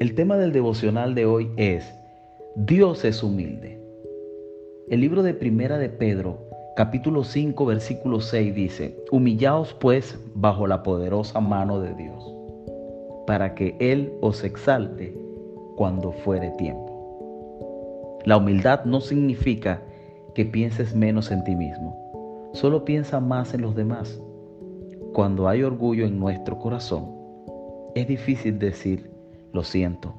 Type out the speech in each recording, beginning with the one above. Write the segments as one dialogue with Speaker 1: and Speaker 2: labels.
Speaker 1: El tema del devocional de hoy es Dios es humilde. El libro de Primera de Pedro, capítulo 5, versículo 6 dice, Humillaos pues bajo la poderosa mano de Dios, para que Él os exalte cuando fuere tiempo. La humildad no significa que pienses menos en ti mismo, solo piensa más en los demás. Cuando hay orgullo en nuestro corazón, es difícil decir, lo siento,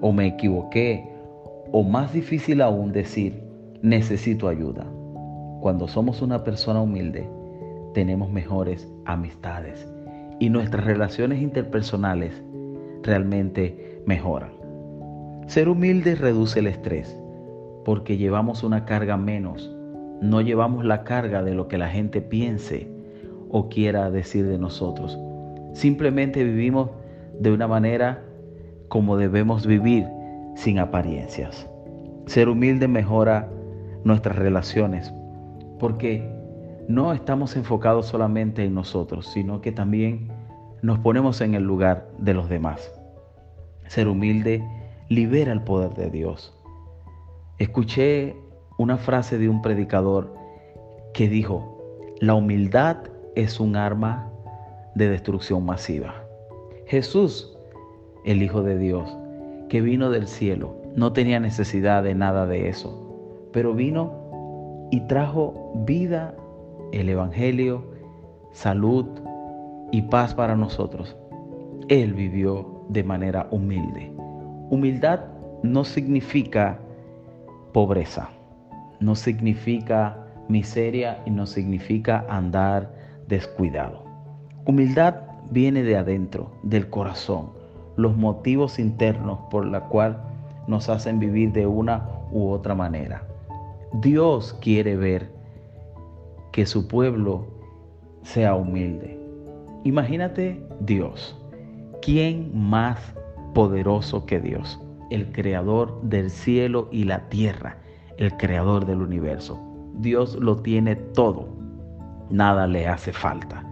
Speaker 1: o me equivoqué, o más difícil aún decir, necesito ayuda. Cuando somos una persona humilde, tenemos mejores amistades y nuestras relaciones interpersonales realmente mejoran. Ser humilde reduce el estrés porque llevamos una carga menos, no llevamos la carga de lo que la gente piense o quiera decir de nosotros. Simplemente vivimos de una manera como debemos vivir sin apariencias. Ser humilde mejora nuestras relaciones porque no estamos enfocados solamente en nosotros, sino que también nos ponemos en el lugar de los demás. Ser humilde libera el poder de Dios. Escuché una frase de un predicador que dijo, la humildad es un arma de destrucción masiva. Jesús el Hijo de Dios, que vino del cielo. No tenía necesidad de nada de eso, pero vino y trajo vida, el Evangelio, salud y paz para nosotros. Él vivió de manera humilde. Humildad no significa pobreza, no significa miseria y no significa andar descuidado. Humildad viene de adentro, del corazón los motivos internos por la cual nos hacen vivir de una u otra manera. Dios quiere ver que su pueblo sea humilde. Imagínate Dios. ¿Quién más poderoso que Dios? El creador del cielo y la tierra, el creador del universo. Dios lo tiene todo. Nada le hace falta.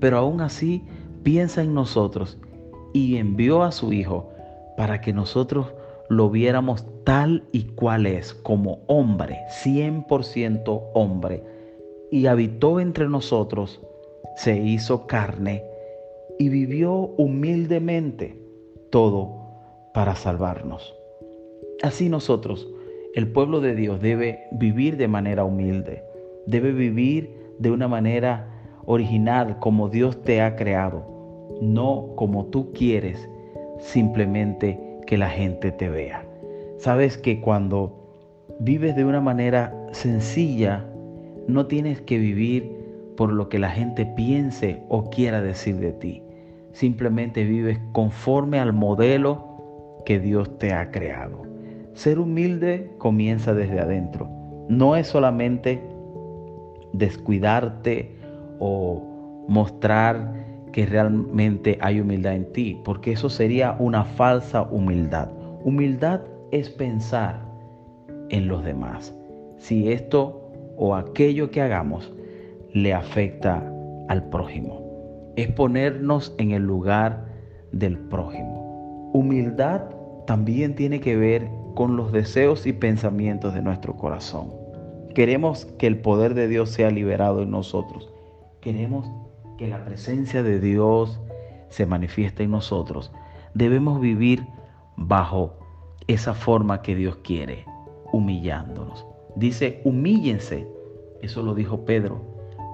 Speaker 1: Pero aún así piensa en nosotros y envió a su Hijo para que nosotros lo viéramos tal y cual es, como hombre, 100% hombre, y habitó entre nosotros, se hizo carne y vivió humildemente todo para salvarnos. Así nosotros, el pueblo de Dios, debe vivir de manera humilde, debe vivir de una manera original como Dios te ha creado no como tú quieres, simplemente que la gente te vea. Sabes que cuando vives de una manera sencilla, no tienes que vivir por lo que la gente piense o quiera decir de ti. Simplemente vives conforme al modelo que Dios te ha creado. Ser humilde comienza desde adentro. No es solamente descuidarte o mostrar que realmente hay humildad en ti, porque eso sería una falsa humildad. Humildad es pensar en los demás. Si esto o aquello que hagamos le afecta al prójimo. Es ponernos en el lugar del prójimo. Humildad también tiene que ver con los deseos y pensamientos de nuestro corazón. Queremos que el poder de Dios sea liberado en nosotros. Queremos que la presencia de Dios se manifiesta en nosotros, debemos vivir bajo esa forma que Dios quiere, humillándonos. Dice, humíllense, eso lo dijo Pedro,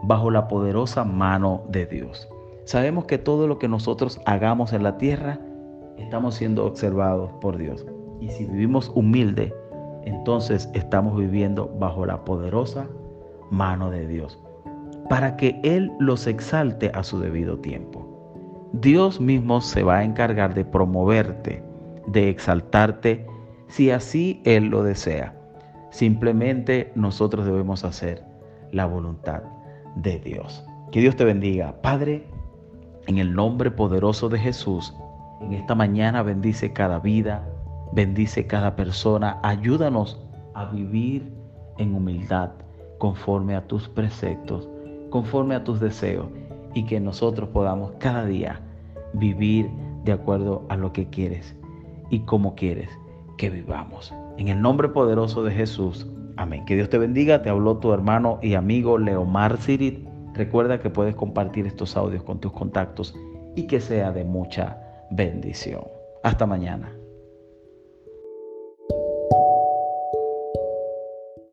Speaker 1: bajo la poderosa mano de Dios. Sabemos que todo lo que nosotros hagamos en la tierra, estamos siendo observados por Dios. Y si vivimos humilde, entonces estamos viviendo bajo la poderosa mano de Dios para que Él los exalte a su debido tiempo. Dios mismo se va a encargar de promoverte, de exaltarte, si así Él lo desea. Simplemente nosotros debemos hacer la voluntad de Dios. Que Dios te bendiga. Padre, en el nombre poderoso de Jesús, en esta mañana bendice cada vida, bendice cada persona, ayúdanos a vivir en humildad conforme a tus preceptos conforme a tus deseos y que nosotros podamos cada día vivir de acuerdo a lo que quieres. y cómo quieres que vivamos. En el nombre poderoso de Jesús. Amén. Que Dios te bendiga. Te habló tu hermano y amigo Leomar Sirit. Recuerda que puedes compartir estos audios con tus contactos y que sea de mucha bendición. Hasta mañana.